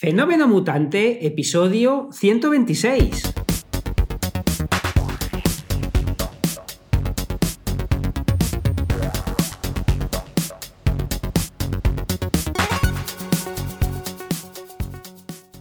Fenómeno Mutante, episodio 126.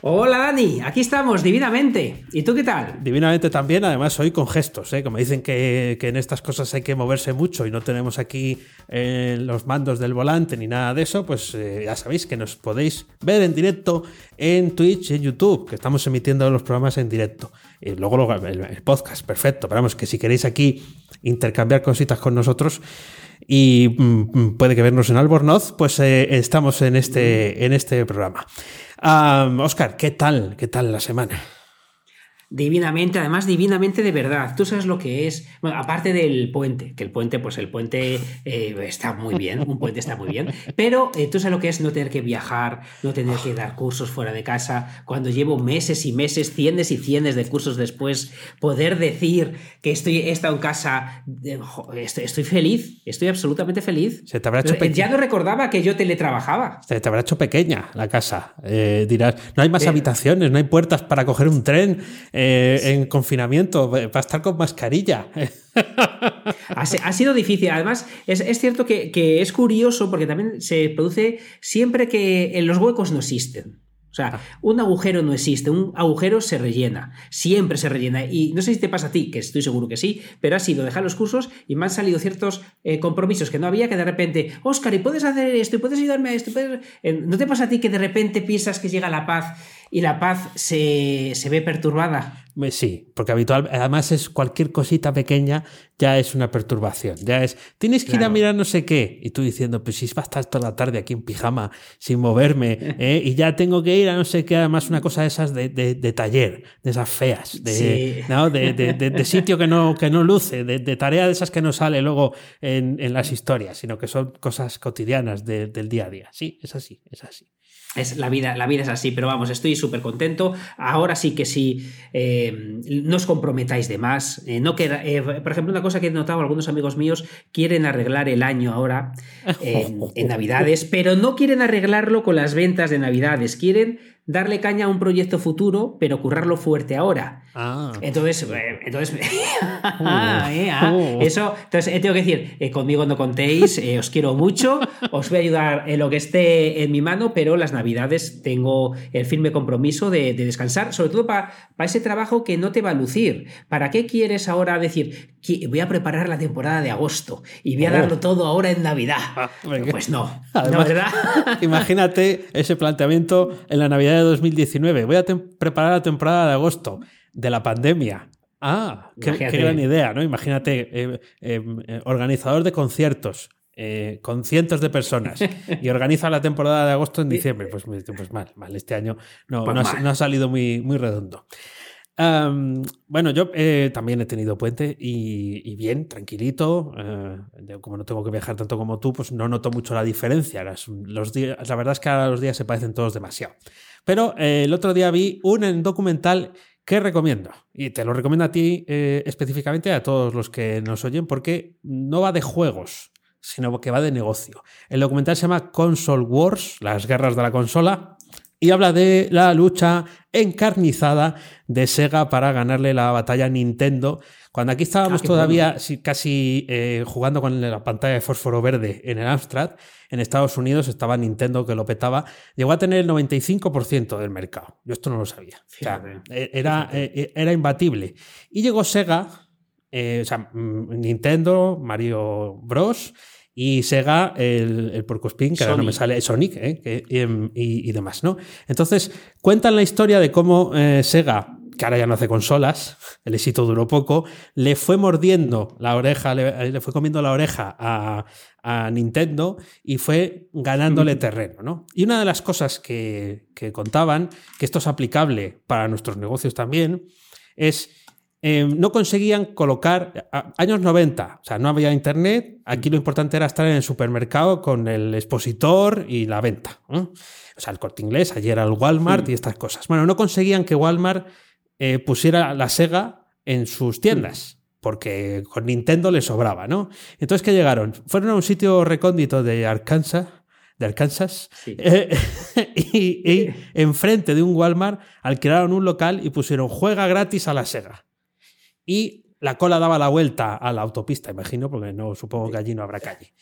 Hola Dani, aquí estamos, divinamente. ¿Y tú qué tal? Divinamente también, además hoy con gestos, ¿eh? como dicen que, en estas cosas hay que moverse mucho y no tenemos aquí eh, los mandos del volante ni nada de eso, pues eh, ya sabéis que nos podéis ver en directo en Twitch y en YouTube, que estamos emitiendo los programas en directo. Y luego el, podcast, perfecto. Pero vamos, que si queréis aquí intercambiar cositas con nosotros y mm, mm, puede que vernos en Albornoz, pues estamos en este, en este programa. Oscar, ¿qué tal? ¿Qué tal la semana? Divinamente, además divinamente de verdad. Tú sabes lo que es, bueno, aparte del puente, que el puente, pues el puente eh, está muy bien, un puente está muy bien, pero eh, tú sabes lo que es no tener que viajar, no tener que dar cursos fuera de casa, cuando llevo meses y meses, cientos y cientos de cursos después, poder decir que estoy, he estado en casa, estoy, feliz, estoy absolutamente feliz. Se te habrá hecho Ya no recordaba que yo teletrabajaba. Se te habrá hecho pequeña la casa. Eh, dirás, no hay más habitaciones, no hay puertas para coger un tren. Eh, en confinamiento, para estar con mascarilla. ha, sido difícil. Además, es, cierto que, es curioso porque también se produce siempre que los huecos no existen. O sea, ah. un agujero no existe, un agujero se rellena, siempre se rellena. Y no sé si te pasa a ti, que estoy seguro que sí, pero ha sido dejar los cursos y me han salido ciertos eh, compromisos que no había, que de repente, Oscar, y puedes hacer esto, y puedes ayudarme a esto. ¿No te pasa a ti que de repente piensas que llega la paz y la paz se, ve perturbada. Sí, porque habitual, además es cualquier cosita pequeña ya es una perturbación. Ya es, tienes que ir a mirar no sé qué. Y tú diciendo, pues si va a estar toda la tarde aquí en pijama sin moverme, ¿eh? y ya tengo que ir a no sé qué, además una cosa de esas de, taller, de esas feas, de, de, sitio que no, que no luce, de, tarea de esas que no sale luego en, en las historias, sino que son cosas cotidianas del día a día. Sí, es así, es así. Es, la, vida, la vida es así, pero vamos, estoy súper contento. Ahora sí que sí, eh, no os comprometáis de más. Eh, no queda, eh, por ejemplo, una cosa que he notado, algunos amigos míos quieren arreglar el año ahora en Navidades, pero no quieren arreglarlo con las ventas de Navidades, quieren darle caña a un proyecto futuro, pero currarlo fuerte ahora. Ah. Entonces, eh, entonces ah, eh, ah. Oh. eso, entonces eh, tengo que decir, conmigo no contéis, os quiero mucho, os voy a ayudar en lo que esté en mi mano, pero las navidades tengo el firme compromiso de, descansar, sobre todo para ese trabajo que no te va a lucir. ¿Para qué quieres ahora decir, voy a preparar la temporada de agosto y voy a oh. darlo todo ahora en Navidad? pues no, Además, ¿verdad? imagínate ese planteamiento en la Navidad de 2019. Voy a preparar la temporada de agosto de la pandemia. Ah, qué, gran idea, ¿no? Imagínate, eh, em, eh, organizador de conciertos eh, con cientos de personas y organiza la temporada de agosto en diciembre. Pues, pues mal, mal. Este año no, pues no, ha, salido muy, muy redondo. Bueno, yo también he tenido puente y, bien, tranquilito. como no tengo que viajar tanto como tú, pues no noto mucho la diferencia. la verdad es que ahora los días se parecen todos demasiado. Pero eh, el otro día vi un documental que recomiendo. Y te lo recomiendo a ti eh, específicamente, a todos los que nos oyen, porque no va de juegos, sino que va de negocio. El documental se llama Console Wars, las guerras de la consola, y habla de la lucha encarnizada de Sega para ganarle la batalla a Nintendo cuando aquí estábamos ah, todavía casi eh, jugando con la pantalla de fósforo verde en el Amstrad, en Estados Unidos estaba Nintendo que lo petaba, llegó a tener el 95% del mercado. Yo esto no lo sabía. E, era, e, e, era imbatible. Y llegó Sega, eh, o sea, mm, Nintendo, Mario Bros. Y Sega, el, el Porcospin, que ahora no me sale, Sonic, eh, y, y, demás, ¿no? Entonces, cuentan la historia de cómo Sega que ahora ya no hace consolas, el éxito duró poco, le fue mordiendo la oreja, le, fue comiendo la oreja a, Nintendo y fue ganándole terreno. ¿no? Y una de las cosas que, contaban, que esto es aplicable para nuestros negocios también, es Em, no conseguían colocar, años 90, o sea, no había internet, aquí lo importante era estar en el supermercado con el expositor y la venta. O sea, el corte inglés, ayer era el Walmart y estas cosas. Bueno, no conseguían que Walmart eh, pusiera la Sega en sus tiendas. Porque con Nintendo le sobraba, ¿no? Entonces, ¿qué llegaron? Fueron a un sitio recóndito de Arkansas, de Arkansas, y, y enfrente de un Walmart alquilaron un local y pusieron juega gratis a la Sega y la cola daba la vuelta a la autopista, imagino, porque no supongo que allí no habrá calle.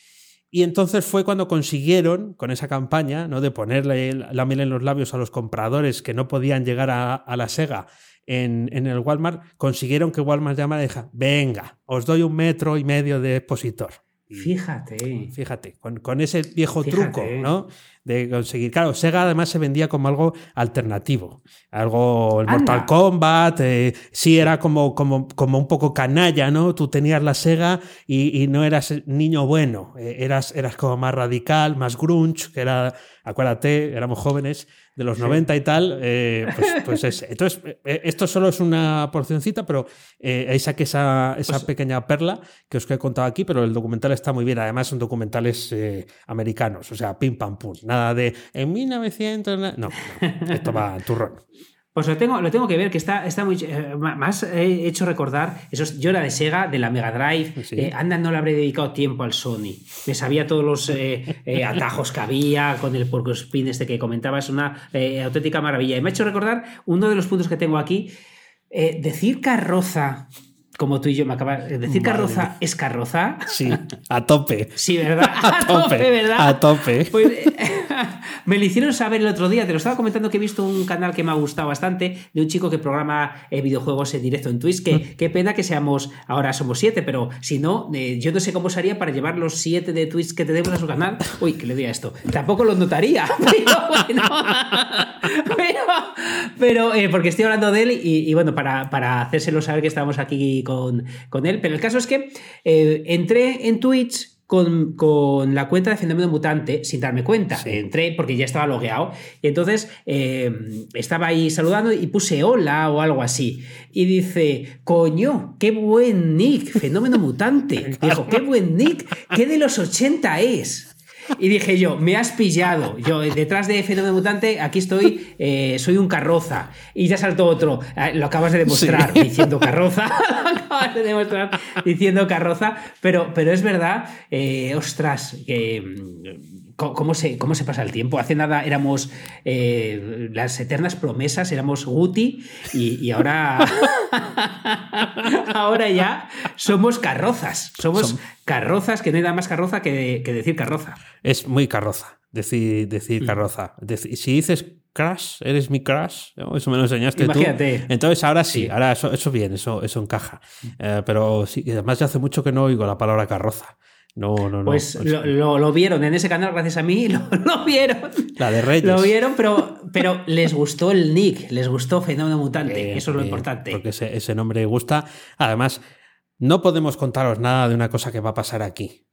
Y entonces fue cuando consiguieron, con esa campaña, ¿no? de ponerle la miel en los labios a los compradores que no podían llegar a, la Sega en, el Walmart, consiguieron que Walmart llamara y dijo, venga, os doy un metro y medio de expositor. Fíjate. Fíjate, con, ese viejo truco, ¿no? De conseguir. Claro, Sega además se vendía como algo alternativo. Algo, el Mortal Kombat, eh, sí era como, como, como un poco canalla, ¿no? Tú tenías la Sega y, no eras niño bueno, eh, eras, eras como más radical, más grunge, que era, acuérdate, éramos jóvenes, de los 90 y tal, eh, pues, pues ese. Entonces, eh, esto solo es una porcioncita, pero eh, ahí saqué esa, esa pues pequeña perla que os he contado aquí, pero el documental está muy bien. Además, son documentales americanos, o sea, pim pam pum. Nada de en 1900. No, no esto va turrón. Pues lo tengo, lo tengo que ver, que está, está muy. Eh, más he hecho recordar. Eso yo era de Sega, de la Mega Drive. Eh, anda, no le habré dedicado tiempo al Sony. Me sabía todos los eh, atajos que había con el porco spin este que comentaba. Es una auténtica maravilla. Y me ha hecho recordar uno de los puntos que tengo aquí. decir carroza como tú y yo me acabas de decir carroza, ¿es carroza? Sí, a tope. Sí, ¿verdad? A, tope, ¿verdad? A tope. Pues, me lo hicieron saber el otro día, te lo estaba comentando que he visto un canal que me ha gustado bastante, de un chico que programa eh, videojuegos en directo en Twitch, que mm. qué pena que seamos, ahora somos siete, pero si no, eh, yo no sé cómo sería para llevar los siete de Twitch que tenemos a su canal. Uy, que le diga esto. Tampoco lo notaría, pero bueno. pero, pero eh, porque estoy hablando de él y, bueno, para, para hacérselo saber que estamos aquí con, él. Pero el caso es que entré en Twitch con, la cuenta de Fenómeno Mutante sin darme cuenta. Entré porque ya estaba logueado. Y entonces eh, estaba ahí saludando y puse hola o algo así. Y dice, coño, qué buen nick, Fenómeno Mutante. Dijo, qué buen nick, ¿qué de los 80 es? Y dije yo, me has pillado. Yo, detrás de Fenómeno Mutante, aquí estoy, eh, soy un carroza. Y ya saltó otro. Ah, lo acabas de demostrar diciendo carroza. lo acabas de demostrar diciendo carroza. Pero, pero es verdad, eh, ostras, que ¿Cómo se, ¿Cómo se pasa el tiempo? Hace nada éramos eh, las eternas promesas, éramos Guti y, ahora, ahora ya somos carrozas. Somos carrozas, que no hay nada más carroza que, decir carroza. Es muy carroza decir, decir mm. carroza. si dices crash, eres mi crash, eso me lo enseñaste Imagínate. tú. Entonces ahora sí, ahora eso, eso bien, eso, eso encaja. Mm. Eh, pero sí, además ya hace mucho que no oigo la palabra carroza. No, no, no. Pues lo, vieron en ese canal, gracias a mí, lo, vieron. La de Reyes. Lo vieron, pero, pero les gustó el nick, les gustó Fenómeno Mutante, eso es lo importante. Porque ese, nombre gusta. Además, no podemos contaros nada de una cosa que va a pasar aquí.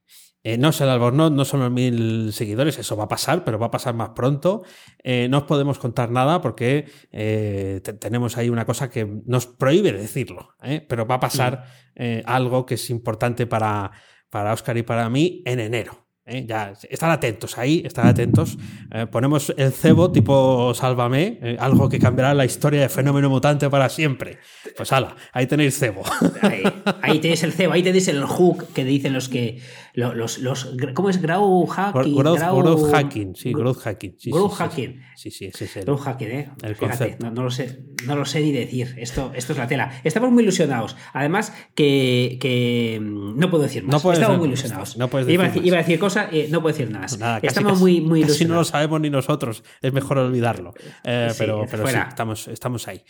Eh, no es el Albornoz, no son los mil seguidores, eso va a pasar, pero va a pasar más pronto. Eh, no os podemos contar nada porque eh, tenemos ahí una cosa que nos prohíbe decirlo, pero va a pasar mm. algo que es importante para, para Oscar y para mí en enero. ¿eh? Ya, están atentos ahí, están atentos. Eh, ponemos el cebo tipo Sálvame, eh, algo que cambiará la historia de Fenómeno Mutante para siempre. Pues ala, ahí tenéis cebo. Ahí, tenéis el cebo, ahí tenéis el hook que dicen los que. Los, los, ¿Cómo es? Grau hacking. Growth, hacking, sí, growth hacking. Sí, growth hacking. Sí, sí, ese es el. Growth hacking, ¿eh? El Fíjate, no, lo sé, no lo sé ni decir. Esto, esto es la tela. Estamos muy ilusionados. Además, que, que no puedo decir más. Estamos muy ilusionados. No puedes decir iba, a decir cosas, eh, no puedo decir nada. estamos muy, muy ilusionados. no lo sabemos ni nosotros. Es mejor olvidarlo. Eh, pero pero sí, estamos, estamos ahí.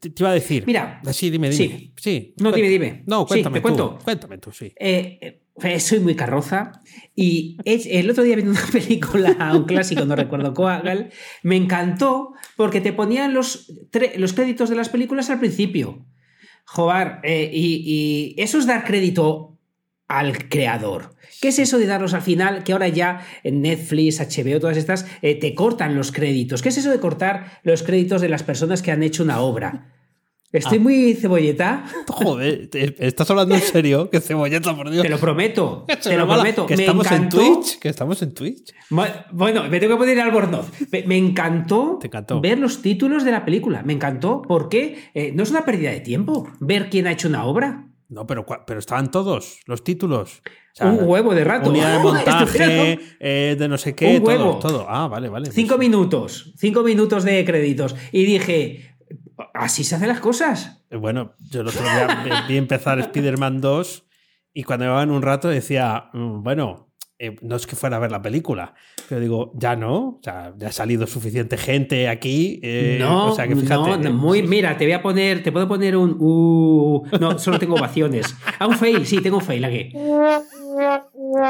Te, iba a decir. Mira. Sí, dime, dime. Sí. no, dime, dime. No, cuéntame. te cuento. Cuéntame tú, sí. Eh, eh, soy muy carroza. Y el otro día viendo una película, un clásico, no recuerdo cuál, me encantó porque te ponían los, los créditos de las películas al principio. Joder, eh, y, y eso es dar crédito al creador. ¿Qué es eso de darlos al final? Que ahora ya en Netflix, HBO, todas estas, eh, te cortan los créditos. ¿Qué es eso de cortar los créditos de las personas que han hecho una obra? Estoy ah. muy cebolleta. Joder, ¿estás hablando en serio? ¿Qué cebolleta, por Dios? Te lo prometo. te lo prometo. Que estamos en Twitch. Que estamos en Twitch. Bueno, me tengo que poner albornoz. Me encantó, ver los títulos de la película. Me encantó porque eh, no es una pérdida de tiempo ver quién ha hecho una obra. No, pero, pero estaban todos los títulos. un huevo de rato. Unidad de montaje, eh, de no sé qué, un huevo. todo. Ah, vale, vale. Cinco minutos. Cinco minutos de créditos. Y dije, así se hacen las cosas. Eh, bueno, yo el otro día vi empezar Spider-Man 2 y cuando llevaban un rato decía, mm, bueno, eh, no es que fuera a ver la película, pero digo, ya no, o sea, ya ha salido suficiente gente aquí. Eh, no, o sea que fíjate, no, muy, mira, te voy a poner, te puedo poner un. Uh, no, solo tengo ovaciones. Ah, un fail, sí, tengo un fail aquí.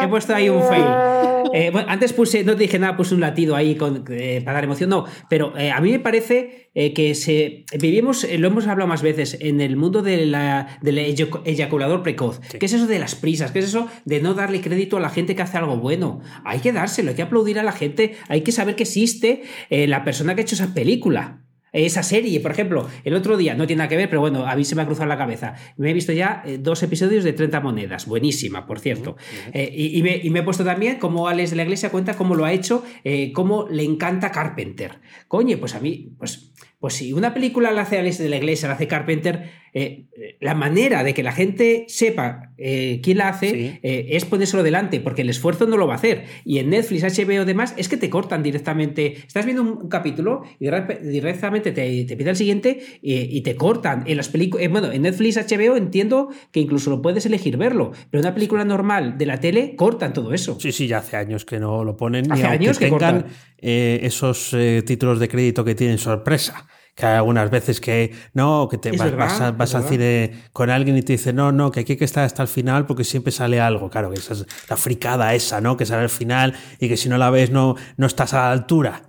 He puesto ahí un fail. Eh, bueno, antes puse, no te dije nada, puse un latido ahí con, eh, para dar emoción, no, pero eh, a mí me parece que se, vivimos, lo hemos hablado más veces, en el mundo de la, del eyaculador precoz. ¿Qué es eso de las prisas? ¿Qué es eso de no darle crédito a la gente que hace algo bueno? Hay que dárselo, hay que aplaudir a la gente, hay que saber que existe la persona que ha hecho esa película esa serie, por ejemplo, el otro día, no tiene nada que ver, pero bueno, a mí se me ha cruzado la cabeza. Me he visto ya eh, dos episodios de 30 monedas, buenísima, por cierto. Eh, y, me, he puesto también cómo Alex de la Iglesia cuenta cómo lo ha hecho, eh, cómo le encanta Carpenter. Coño, pues a mí, pues pues si una película la hace Alex de la Iglesia, la hace Carpenter, eh, la manera de que la gente sepa eh, quién la hace eh, es ponérselo delante, porque el esfuerzo no lo va a hacer. Y en Netflix, HBO, demás, es que te cortan directamente. Estás viendo un capítulo y directamente te, te pide el siguiente y, te cortan. En las películas, bueno, en Netflix, HBO entiendo que incluso lo puedes elegir verlo, pero una película normal de la tele cortan todo eso. Sí, sí, ya hace años que no lo ponen. Hace años que tengan esos títulos de crédito que tienen sorpresa que hay algunas veces que no, que te vas, vas, al cine con alguien y te dice, no, no, que aquí hay que estar hasta el final porque siempre sale algo. Claro, que esa es la fricada esa, ¿no? Que sale al final y que si no la ves no, no estás a la altura.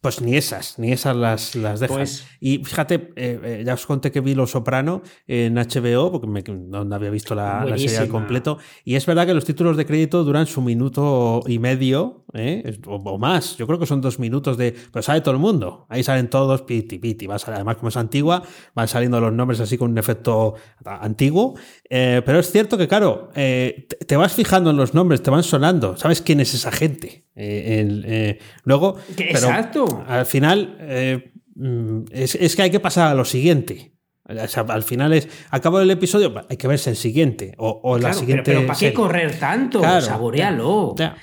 pues ni esas, ni esas las, las dejas. Pues y fíjate, eh, eh, ya os conté que vi Lo Soprano en HBO, porque me, no había visto la, la, serie al completo. Y es verdad que los títulos de crédito duran su minuto y medio, ¿eh? o, más. Yo creo que son dos minutos de. Pero sale todo el mundo. Ahí salen todos, piti, piti además, como es antigua, van saliendo los nombres así con un efecto antiguo. Eh, pero es cierto que, claro, eh, te vas fijando en los nombres, te van sonando, sabes quién es esa gente. Eh, luego, Exacto. al final, mm, es, que hay que pasar a lo siguiente. Al final es, acabo el episodio, hay que verse el siguiente o, la siguiente. Pero, ¿para qué correr tanto? Saborealo. Ya,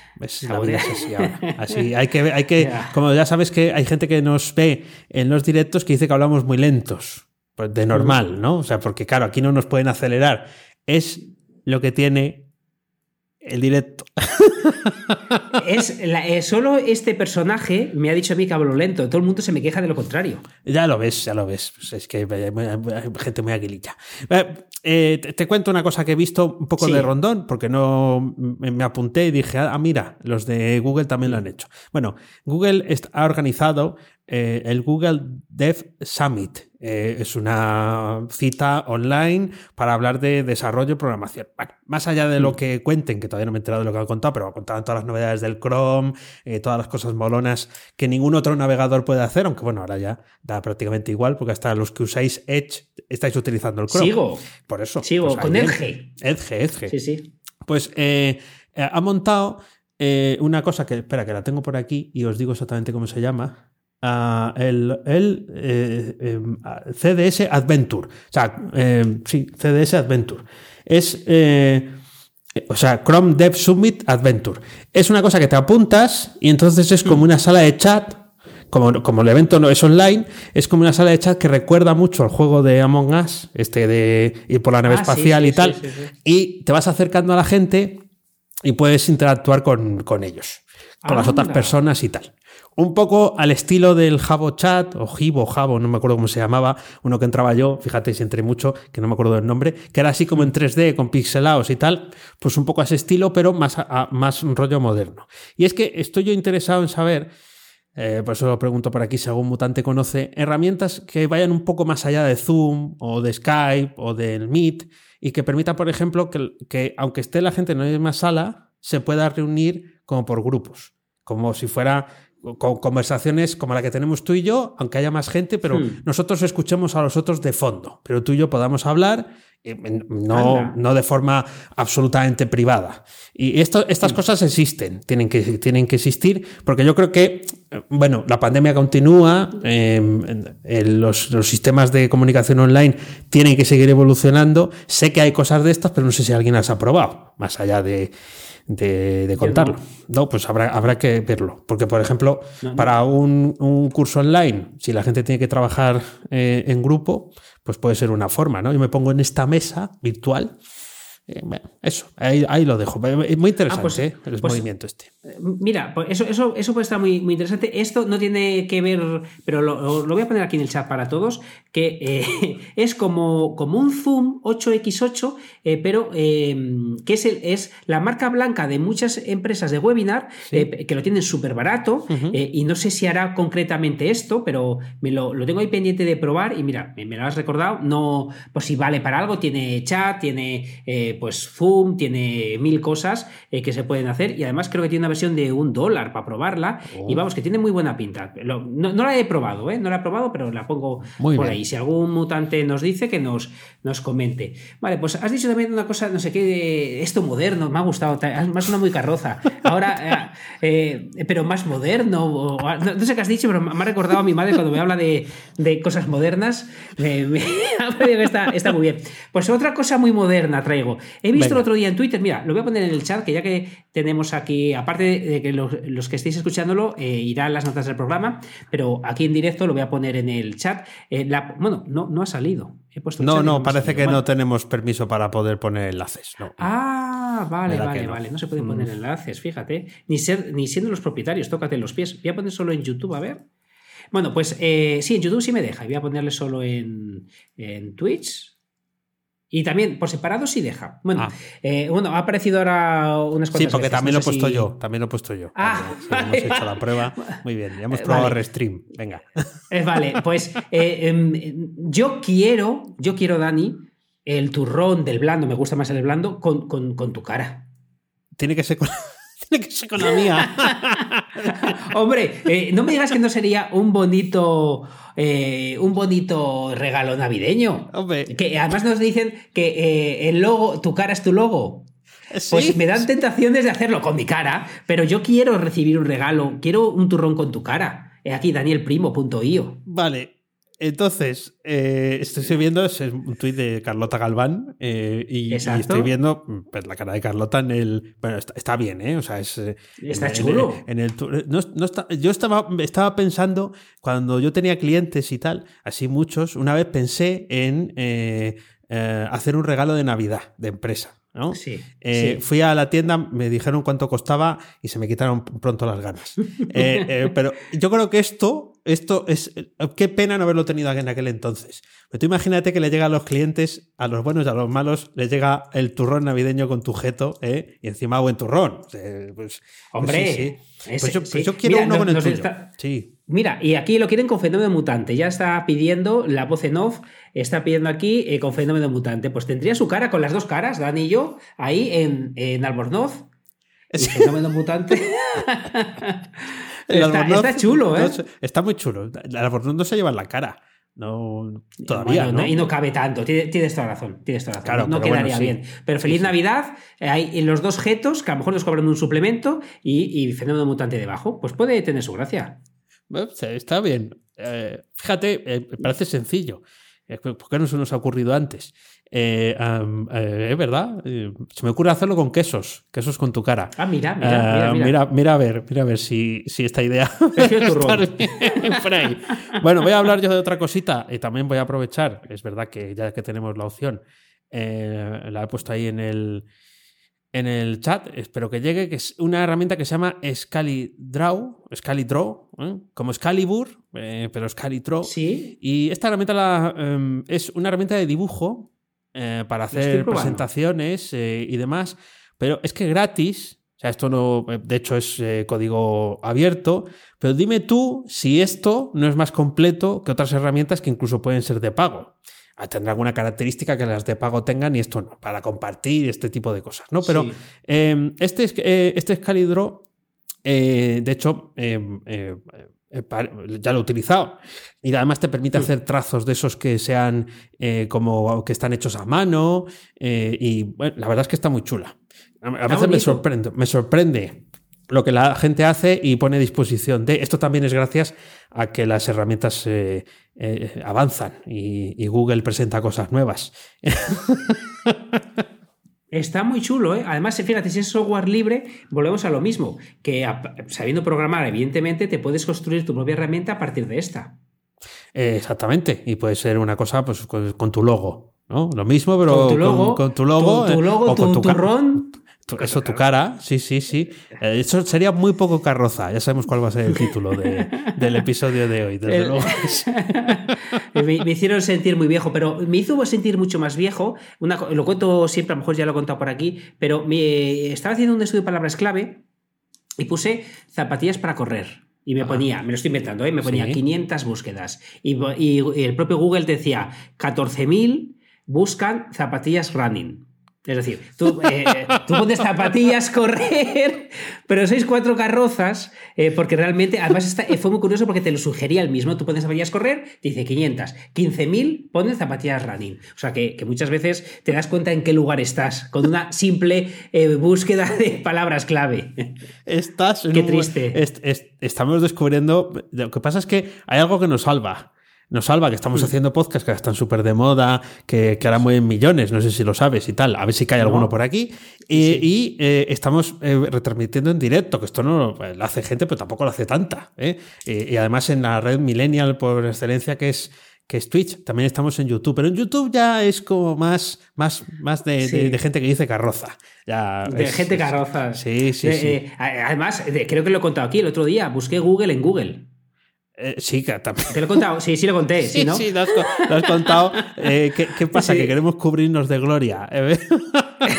la vida es así ahora. Así, hay que, hay que como ya sabes que hay gente que nos ve en los directos que dice que hablamos muy lentos. Pues de normal, ¿no? O sea, porque claro, aquí no nos pueden acelerar. Es lo que tiene el directo. Es eh, solo este personaje me ha dicho a mí que hablo lento. Todo el mundo se me queja de lo contrario. Ya lo ves, ya lo ves. Pues es que hay, gente muy aguililla. Eh, eh, te, cuento una cosa que he visto un poco de rondón, porque no me apunté y dije, ah, mira, los de Google también lo han hecho. Bueno, Google ha organizado eh, el Google Dev Summit. Eh, es una cita online para hablar de desarrollo y programación. más allá de lo mm. que cuenten, que todavía no me he enterado de lo que han contado, pero contaban todas las novedades del Chrome, todas las cosas molonas que ningún otro navegador puede hacer, aunque bueno, ahora ya da prácticamente igual, porque hasta los que usáis Edge estáis utilizando el Chrome. Sigo. Por eso. Sigo, pues con Edge. Edge, Edge. Sí, sí. Pues eh, eh, ha montado eh, una cosa que, espera, que la tengo por aquí y os digo exactamente cómo se llama. Uh, el, el em, CDS Adventure. O sea, em, sí, CDS Adventure. Es, o sea, Chrome Dev Summit Adventure. Es una cosa que te apuntas y entonces es como mm. una sala de chat como, el evento no es online, es como una sala de chat que recuerda mucho al juego de Among Us, este de ir por la nave ah, espacial y tal, y te vas acercando a la gente y puedes interactuar con, ellos, con las otras personas y tal. Un poco al estilo del Jabo Chat, o Jibo, Jabo, no me acuerdo cómo se llamaba, uno que entraba yo, fíjate si entré mucho, que no me acuerdo del nombre, que era así como en 3D, con pixelados y tal, pues un poco a ese estilo, pero más, a, más rollo moderno. Y es que estoy yo interesado en saber eh, por eso lo pregunto por aquí si algún mutante conoce herramientas que vayan un poco más allá de Zoom o de Skype o del Meet y que permitan, por ejemplo, que, aunque esté la gente en la misma sala, se pueda reunir como por grupos, como si fuera con conversaciones como la que tenemos tú y yo, aunque haya más gente, pero hmm. nosotros escuchemos a los otros de fondo, pero tú y yo podamos hablar eh, no, no, de forma absolutamente privada. Y esto, estas cosas existen, tienen que, tienen que existir, porque yo creo que, bueno, la pandemia continúa, em, los, los, sistemas de comunicación online tienen que seguir evolucionando. Sé que hay cosas de estas, pero no sé si alguien las ha probado, más allá de, de, contarlo. No. pues habrá, habrá que verlo. Porque, por ejemplo, para un, un, curso online, si la gente tiene que trabajar eh, en grupo, pues puede ser una forma, ¿no? Yo me pongo en esta mesa virtual eh, eso, ahí, lo dejo. Muy interesante ah, pues, ¿eh? el pues, movimiento este. Mira, pues eso, eso, eso puede estar muy, muy interesante. Esto no tiene que ver, pero lo, voy a poner aquí en el chat para todos, que eh, es como, como un Zoom 8x8, pero que es, es la marca blanca de muchas empresas de webinar que lo tienen súper barato y no sé si hará concretamente esto, pero me lo, tengo ahí pendiente de probar y mira, me, lo has recordado, no, pues si vale para algo, tiene chat, tiene pues Zoom, tiene mil cosas eh, que se pueden hacer y además creo que tiene una versión de un dólar para probarla y oh. vamos, que tiene muy buena pinta. no, la he probado, ¿eh? No la he probado, pero la pongo por ahí. Si algún mutante nos dice, que nos, nos comente. Vale, pues has dicho también una cosa, no sé qué, esto moderno, me ha gustado, más una muy carroza. Ahora, eh, eh, pero más moderno, no, sé qué has dicho, pero me ha recordado a mi madre cuando me habla de, cosas modernas. Me, está, está muy bien. Pues otra cosa muy moderna traigo. He visto el otro día en Twitter, mira, lo voy a poner en el chat, que ya que tenemos aquí, aparte de que los, que estéis escuchándolo, eh, irán las notas del programa, pero aquí en directo lo voy a poner en el chat. Eh, bueno, no, no ha salido. no, no, parece que no tenemos permiso para poder poner enlaces. Ah, vale, vale, vale. No se pueden poner mm. enlaces, fíjate. Ni, ser, ni siendo los propietarios, tócate los pies. Voy a poner solo en YouTube, a ver. Bueno, pues eh, sí, en YouTube sí me deja. Voy a ponerle solo en, en Twitch. Y también por separado sí deja. Bueno, ah. eh, bueno ha aparecido ahora unas cosas. Sí, porque también lo he puesto yo. También lo he puesto yo. Ah, hemos hecho la prueba. Muy bien, ya hemos probado Restream. Venga. Eh, vale, pues eh, em, yo quiero, yo quiero, Dani, el turrón del blando, me gusta más el blando, con, con tu cara. Tiene que ser con. Tiene que ser con la mía. Hombre, no me digas que no sería un bonito eh, un bonito regalo navideño. Que además nos dicen que eh, el logo, tu cara es tu logo. Pues me dan tentaciones de hacerlo con mi cara, pero yo quiero recibir un regalo, quiero un turrón con tu cara. Aquí danielprimo.io. Vale, entonces, eh, estoy viendo, es un tuit de Carlota Galván eh, y, estoy viendo pues, la cara de Carlota en el... Bueno, está, bien, ¿eh? O sea, es... Eh, está chulo. En el, no, yo estaba, estaba pensando, cuando yo tenía clientes y tal, así muchos, una vez pensé en hacer un regalo de Navidad de empresa. ¿no? Sí, Fui a la tienda, me dijeron cuánto costaba y se me quitaron pronto las ganas. pero yo creo que esto esto es. Qué pena no haberlo tenido en aquel entonces. Pero tú imagínate que le llega a los clientes, a los buenos y a los malos, les llega el turrón navideño con tu jeto, ¿eh? y encima buen turrón. Pues, pues, Hombre, pues yo, quiero uno con el tuyo. Sí. Mira, y aquí lo quieren con fenómeno mutante. Ya está pidiendo la voz en off, está pidiendo aquí eh, con fenómeno mutante. Pues tendría su cara con las dos caras, Dan y yo, ahí en, en Albornoz. El fenómeno mutante. está, chulo, ¿eh? está muy chulo. El albornoz no se lleva en la cara. No, todavía. ¿no? Y no cabe tanto. Tienes, toda razón. Tienes toda razón. no, quedaría bien. Pero feliz Navidad. Hay los dos jetos que a lo mejor nos cobran un suplemento y, fenómeno mutante debajo. Pues puede tener su gracia. Está bien. Eh, fíjate, eh, parece sencillo. Eh, ¿Por qué no se nos ha ocurrido antes? Eh, eh, es verdad. se me ocurre hacerlo con quesos, quesos con tu cara. Ah, mira, mira, mira, mira. a ver, mira a ver si, si esta idea. bueno, voy a hablar yo de otra cosita y también voy a aprovechar. Es verdad que ya que tenemos la opción, la he puesto ahí en el, en el chat, espero que llegue, que es una herramienta que se llama ScaliDraw, ScaliDraw, ¿eh? como Excalibur, eh, pero ScaliDraw. Sí. Y esta herramienta la, em, es una herramienta de dibujo eh, para hacer presentaciones y demás, pero es que gratis. O sea, esto no, de hecho es código abierto, pero dime tú si esto no es más completo que otras herramientas que incluso pueden ser de pago. Ah, tendrá alguna característica que las de pago tengan y esto no, para compartir este tipo de cosas, ¿no? Pero em, este, eh, este de hecho, ya lo he utilizado. Y además te permite hacer trazos de esos que sean como que están hechos a mano. y la verdad es que está muy chula. A, veces me sorprende, me sorprende lo que la gente hace y pone a disposición de. Esto también es gracias a que las herramientas eh, eh, avanzan y, Google presenta cosas nuevas. Está muy chulo, ¿eh? Además, fíjate, si es software libre, volvemos a lo mismo, que sabiendo programar, evidentemente, te puedes construir tu propia herramienta a partir de esta. exactamente, y puede ser una cosa pues, con, tu logo, ¿no? Lo mismo, pero con tu logo, con, tu, logo, tu, logo, tu, turrón, eso, tu cara, sí, sí, sí. Eh, eso sería muy poco carroza. Ya sabemos cuál va a ser el título del episodio de hoy, desde luego. me, hicieron sentir muy viejo, pero me hizo sentir mucho más viejo. lo cuento siempre, a lo mejor ya lo he contado por aquí, pero me, estaba haciendo un estudio de palabras clave y puse zapatillas para correr. Y me ponía, me lo estoy inventando, ¿eh? me ponía 500 búsquedas. Y, y, el propio Google decía, 14.000 buscan zapatillas running. Es decir, tú, eh, tú pones zapatillas, correr, pero sois cuatro carrozas, eh, porque realmente, además eh, fue muy curioso porque te lo sugería el mismo. Tú pones zapatillas correr, te dice 500, 15.000 pones zapatillas running. O sea que, muchas veces te das cuenta en qué lugar estás, con una simple búsqueda de palabras clave. Estás en Qué triste. estamos descubriendo. Lo que pasa es que hay algo que nos salva nos salva que estamos mm. haciendo podcasts que están súper de moda, que, que ahora mueven millones, no sé si lo sabes y tal, a ver si cae alguno por aquí. Y, eh, estamos eh, retransmitiendo en directo, que esto no lo hace gente, pero tampoco lo hace tanta. ¿eh? Y, además en la red millennial por excelencia que es que es Twitch, también estamos en YouTube, pero en YouTube ya es como más, más, más de, gente que dice carroza. Ya de gente carroza. Sí, sí, sí. además, creo que lo he contado aquí el otro día, busqué Google en Google. Eh, sí, también. ¿Te lo he contado? Sí, sí lo conté, ¿sí, no? Sí, lo has, contado. Eh, ¿qué, pasa? Que queremos cubrirnos de gloria. ¿eh?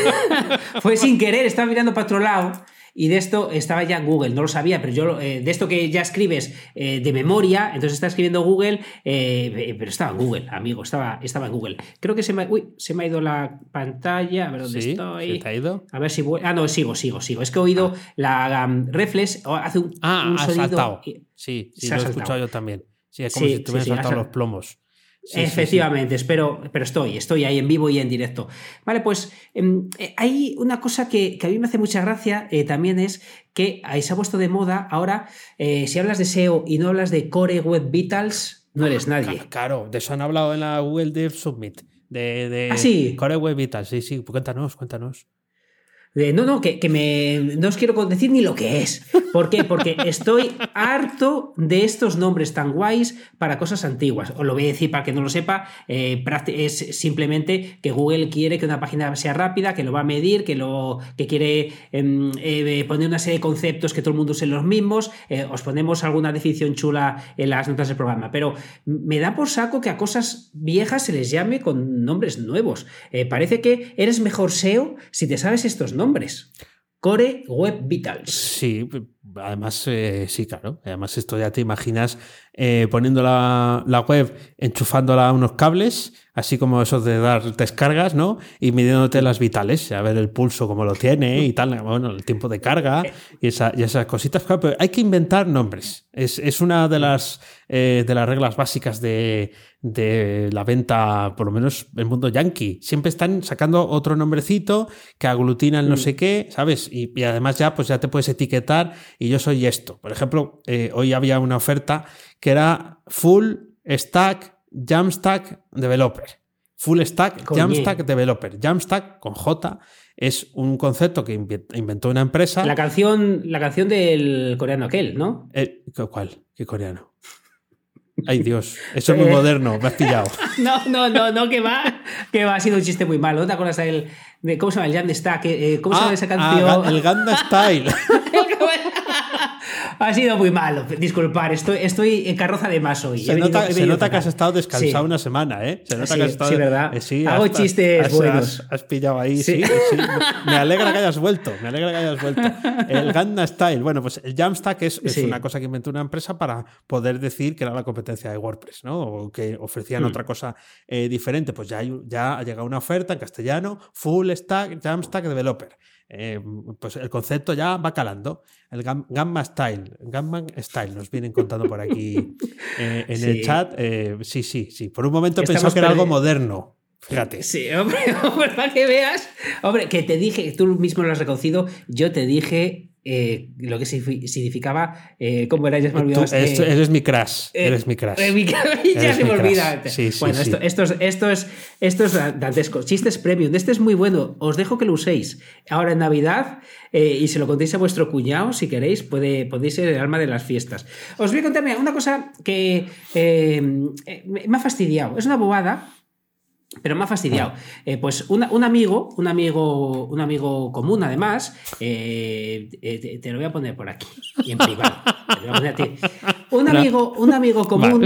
Fue sin querer, estaba mirando para otro lado y de esto estaba ya en Google, no lo sabía, pero yo eh, de esto que ya escribes eh, de memoria, entonces está escribiendo Google, eh, pero estaba en Google, amigo, estaba, estaba en Google. Creo que se me, uy, se me ha ido la pantalla, a ver dónde estoy. te ha ido? A ver si Ah, no, sigo, sigo, sigo. Es que he oído ah. la um, Reflex, hace un, ah, un sonido. Sí, sí, lo he escuchado yo también. Sí, es como si te hubieran saltado los plomos. Efectivamente, espero, pero estoy, estoy ahí en vivo y en directo. Vale, pues em, eh, hay una cosa que, a mí me hace mucha gracia eh, también es que ahí se ha puesto de moda ahora, eh, si hablas de SEO y no hablas de Core Web Vitals, no eres nadie. Claro, de eso han hablado en la Google Dev Summit. De, de ¿Ah, Core Web Vitals, sí, sí, cuéntanos, cuéntanos no, no, que, me, no os quiero decir ni lo que es. ¿Por qué? Porque estoy harto de estos nombres tan guays para cosas antiguas. Os lo voy a decir para que no lo sepa. Eh, es simplemente que Google quiere que una página sea rápida, que lo va a medir, que, lo, que quiere em, eh, poner una serie de conceptos que todo el mundo use los mismos. Eh, os ponemos alguna definición chula en las notas del programa. Pero me da por saco que a cosas viejas se les llame con nombres nuevos. parece que eres mejor SEO si te sabes estos nombres nombres. Core Web Vitals. Sí, además, eh, sí, claro. Además, esto ya te imaginas eh, poniendo la, la, web, enchufándola a unos cables, así como eso de dar descargas, ¿no? Y midiéndote las vitales, a ver el pulso como lo tiene y tal, bueno, el tiempo de carga y, esas cositas. pero hay que inventar nombres. Es, una de las, eh, de las reglas básicas de, la venta, por lo menos el mundo yankee. Siempre están sacando otro nombrecito que aglutina el no mm. sé qué, ¿sabes? Y, además ya, pues ya te puedes etiquetar y yo soy esto. Por ejemplo, hoy había una oferta que era Full Stack Jamstack Developer. Full Stack Jamstack Developer. Jamstack con J es un concepto que inventó una empresa. La canción, la canción del coreano aquel, ¿no? Eh, ¿Cuál? ¿Qué coreano? Ay Dios, eso es muy moderno, me has pillado. No, no, no, no, que va, que va, ha sido un chiste muy malo. ¿No te acuerdas del, de cómo se llama el Jamstack? Eh, ¿Cómo se llama ah, esa canción? Ah, el Ganda Style. Ha sido muy malo. Disculpar, estoy, estoy en carroza de más hoy. Se, nota, que has estado descansado una semana, ¿eh? Se nota sí, que has estado. Sí, ¿verdad? Eh, Hago chistes buenos. Has, pillado ahí, sí. Me alegra que hayas vuelto. Me alegra que hayas vuelto. El Gangnam Style. Bueno, pues el Jamstack es, es una cosa que inventó una empresa para poder decir que era la competencia de WordPress, ¿no? O que ofrecían hmm. otra cosa eh, diferente. Pues ya, ya ha llegado una oferta en castellano, Full Stack, Jamstack Developer. Eh, pues el concepto ya va calando. El Gamma Style, Gamma Style, nos vienen contando por aquí eh, en el chat. Eh, sí, sí, sí. Por un momento pensaba que era algo moderno. Fíjate. Sí, hombre, para que veas. Hombre, que te dije, tú mismo lo has reconocido, yo te dije eh, lo que significaba, eh, ¿cómo era? Ya se me olvidó. eres mi crash. Eh, eres mi crash. ya se me olvida. bueno, Esto, esto, es, esto, es, esto es dantesco. Chistes premium. Este es muy bueno. Os dejo que lo uséis. Ahora en Navidad y se lo contéis a vuestro cuñado, si queréis, puede, podéis ser el alma de las fiestas. Os voy a contar una cosa que me ha fastidiado. Es una bobada pero me ha fastidiado. Eh, pues un amigo, un amigo, un amigo común, además, eh, eh, te, lo voy a poner por aquí, y en privado. Un amigo, un amigo común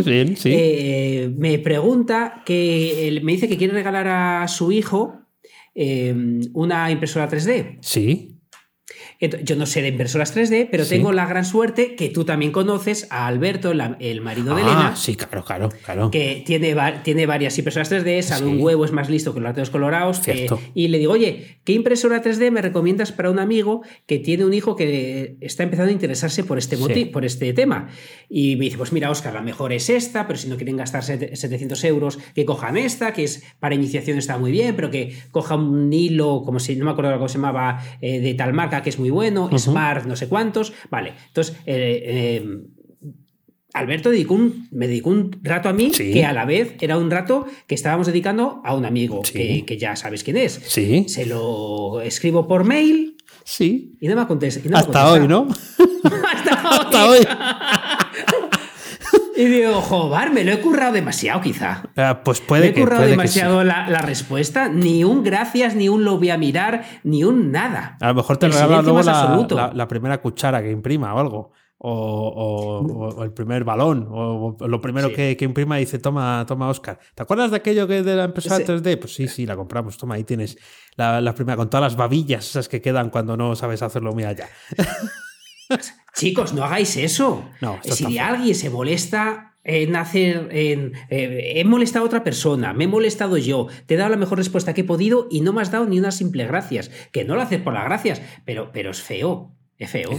me pregunta que me dice que quiere regalar a su hijo una impresora 3D. Sí. Yo no sé de impresoras 3D, pero tengo la gran suerte que tú también conoces a Alberto, el marido de Elena. Ah, sí, claro, claro, claro. Que tiene, tiene varias impresoras 3D, sabe un huevo, es más listo que los lateros colorados. Eh, y le digo, oye, ¿qué impresora 3D me recomiendas para un amigo que tiene un hijo que está empezando a interesarse por este, por este tema? Y me dice, pues mira, Oscar, la mejor es esta, pero si no quieren gastar 700 euros, que cojan esta, que es para iniciación está muy bien, pero que coja un hilo, como si no me acuerdo cómo se llamaba, eh, de tal marca, que es muy bueno, Smart, no sé cuántos. Vale, entonces, eh, eh, Alberto dedicó un, me dedicó un rato a mí que a la vez era un rato que estábamos dedicando a un amigo que, ya sabes quién es. Sí. Se lo escribo por mail. Sí. Y no me contesta. Hasta hoy, ¿no? Hasta hoy. Y digo, joder, me lo he currado demasiado, quizá. Ah, pues puede me he currado demasiado la, respuesta. Ni un gracias, ni un lo voy a mirar, ni un nada. A lo mejor te regala luego la, primera cuchara que imprima o algo. O, el primer balón, o, lo primero que, imprima y dice, toma, toma Oscar. ¿Te acuerdas de aquello que de la empresa 3D? Pues sí, sí, la compramos, toma, ahí tienes la, primera, con todas las babillas esas que quedan cuando no sabes hacerlo muy allá. Chicos, no hagáis eso. No, si alguien se molesta en hacer. En, eh, he molestado a otra persona, me he molestado yo, te he dado la mejor respuesta que he podido y no me has dado ni una simple gracias. Que no lo haces por las gracias, pero, pero es feo. Es feo.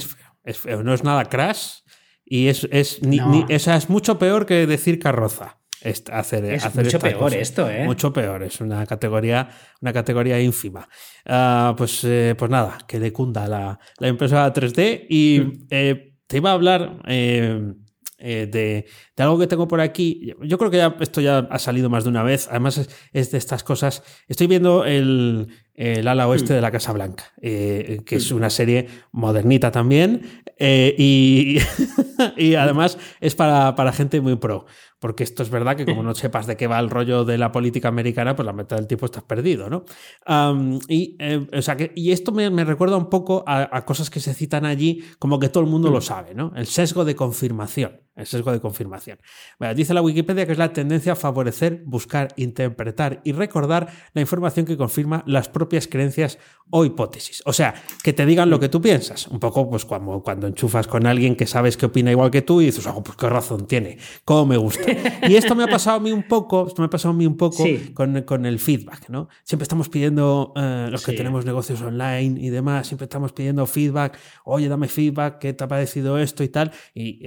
Es feo. No es nada crash y es, es, es mucho peor que decir carroza hacer, es mucho peor esto, ¿eh? Mucho peor, es una categoría, una categoría ínfima. Ah, pues, eh, pues nada, que le cunda la, la impresora 3D y mm. eh, te iba a hablar eh, de, algo que tengo por aquí. Yo creo que ya, esto ya ha salido más de una vez. Además, es, de estas cosas. Estoy viendo el, el ala oeste mm. de la Casa Blanca, que es mm. una serie modernita también. y, y además es para, para gente muy pro porque esto es verdad que como no sepas de qué va el rollo de la política americana, pues la mitad del tiempo estás perdido, ¿no? y, eh, o sea que, y esto me, recuerda un poco a, cosas que se citan allí, como que todo el mundo lo mm. sabe, ¿no? El sesgo de confirmación. El sesgo de confirmación. dice la Wikipedia que es la tendencia a favorecer, buscar, interpretar y recordar la información que confirma las propias creencias o hipótesis. O sea, que te digan lo que tú piensas. Un poco, pues, cuando, cuando enchufas con alguien que sabes que opina igual que tú y dices, oh, pues qué razón tiene, cómo me gusta. Y esto me ha pasado a mí un poco, esto me ha pasado a mí un poco con, el feedback, ¿no? Siempre estamos pidiendo, eh, los que tenemos negocios online y demás, siempre estamos pidiendo feedback, oye, dame feedback, ¿qué te ha parecido esto y tal? Y,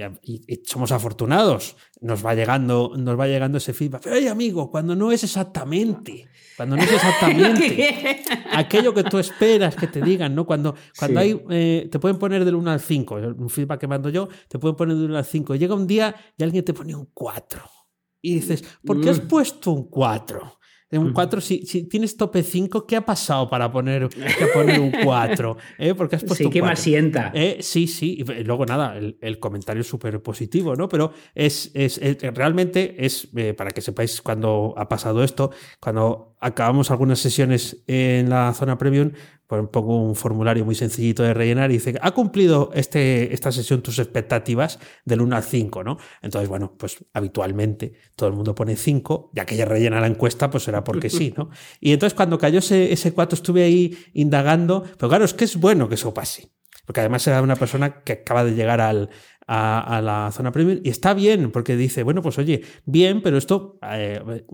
somos afortunados, nos va llegando, nos va llegando ese feedback. Pero, oye, amigo, cuando no es exactamente, cuando no es exactamente aquello que tú esperas que te digan, ¿no? Cuando, cuando hay, eh, te pueden poner del 1 al 5, un feedback que mando yo, te pueden poner del 1 al 5. Llega un día y alguien te pone un 4. Y dices, ¿por qué has mm. puesto un 4? Un 4, si, si, tienes tope 5, ¿qué ha pasado para poner, poner un 4? ¿Eh? Porque has puesto sí, que me asienta. ¿Eh? Sí, sí. Y luego nada, el, comentario es súper positivo, ¿no? Pero es, es, realmente es, eh, para que sepáis cuando ha pasado esto, cuando acabamos algunas sesiones en la zona premium, pues pongo un formulario muy sencillito de rellenar y dice, ¿ha cumplido este, esta sesión tus expectativas del 1 al 5? ¿no? Entonces, bueno, pues habitualmente todo el mundo pone 5, ya que ya rellena la encuesta, pues será porque sí, ¿no? Y entonces cuando cayó ese, ese 4 estuve ahí indagando, pero claro, es que es bueno que eso pase. Porque además era una persona que acaba de llegar al, a, la zona premium y está bien porque dice, bueno, pues oye, bien, pero esto eh,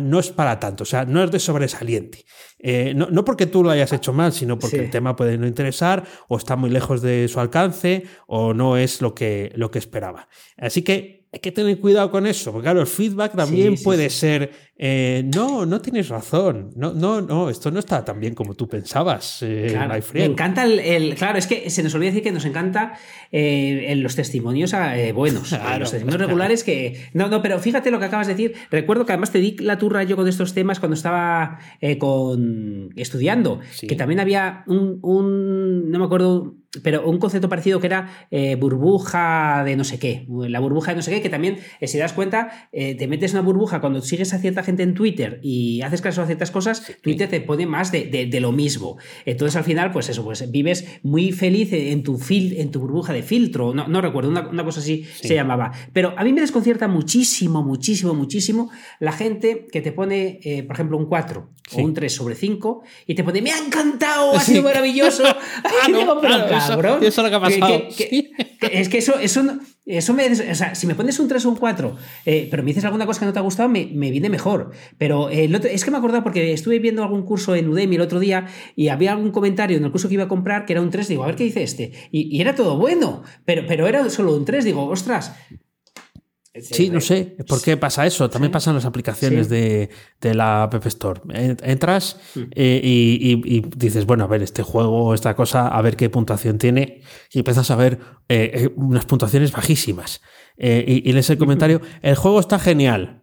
no, es para tanto, o sea, no es de sobresaliente. Eh, no, porque tú lo hayas hecho mal, sino porque el tema puede no interesar o está muy lejos de su alcance o no es lo que, lo que esperaba. Así que hay que tener cuidado con eso, porque claro, el feedback también puede ser, eh, no, no tienes razón, no, no, no, esto no está tan bien como tú pensabas. Eh, me encanta el, claro, es que se nos olvida decir que nos encanta eh, los testimonios buenos, los testimonios regulares que, no, no, pero fíjate lo que acabas de decir, recuerdo que además te di la turra yo con estos temas cuando estaba con, estudiando, que también había un, un, no me acuerdo, pero un concepto parecido que era eh, burbuja de no sé qué, la burbuja de no sé qué, que también, eh, si das cuenta, eh, te metes una burbuja cuando sigues a cierta gente en Twitter y haces caso a ciertas cosas, Twitter te pone más de, lo mismo. Entonces al final, pues eso, pues vives muy feliz en tu, fil, en tu burbuja de filtro, no, no recuerdo, una, cosa así se llamaba. Pero a mí me desconcierta muchísimo, muchísimo, muchísimo la gente que te pone, por ejemplo, un 4 o un 3 sobre 5 y te pone, me ha encantado, ha sido maravilloso. Ah, cabrón. Eso, es lo que ha pasado. es que eso, eso, eso me. O sea, si me pones un 3 o un 4, eh, pero me dices alguna cosa que no te ha gustado, me, me viene mejor. Pero eh, es que me he acordado porque estuve viendo algún curso en Udemy el otro día y había algún comentario en el curso que iba a comprar que era un 3. Digo, a ver qué dice este. Y, y era todo bueno, pero, pero era solo un 3. Digo, ostras, Sí, no sé por qué pasa eso. También pasan las aplicaciones de, la App Store. Entras mm. eh, y, dices, bueno, a ver, este juego, esta cosa, a ver qué puntuación tiene. Y empiezas a ver eh, eh, unas puntuaciones bajísimas. y, lees el comentario, el juego está genial.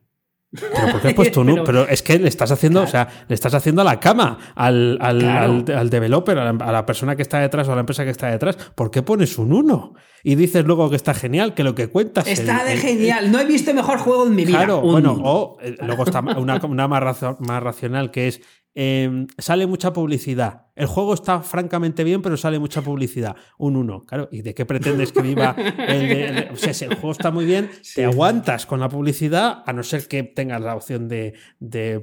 Pero ¿por qué has puesto un pero, es que le estás haciendo, o sea, le estás haciendo a la cama al, al, al, developer, a la, persona que está detrás o a la empresa que está detrás. ¿Por qué pones un 1? Y dices luego que está genial, que lo que cuentas. Está de genial. no he visto mejor juego en mi vida. Claro, bueno, o eh, luego está una, una más, más racional que es Em, sale mucha publicidad. El juego está francamente bien, pero sale mucha publicidad. Un 1. Claro, ¿y de qué pretendes que viva el, o sea, si el juego está muy bien, te aguantas con la publicidad, a no ser que tengas la opción de,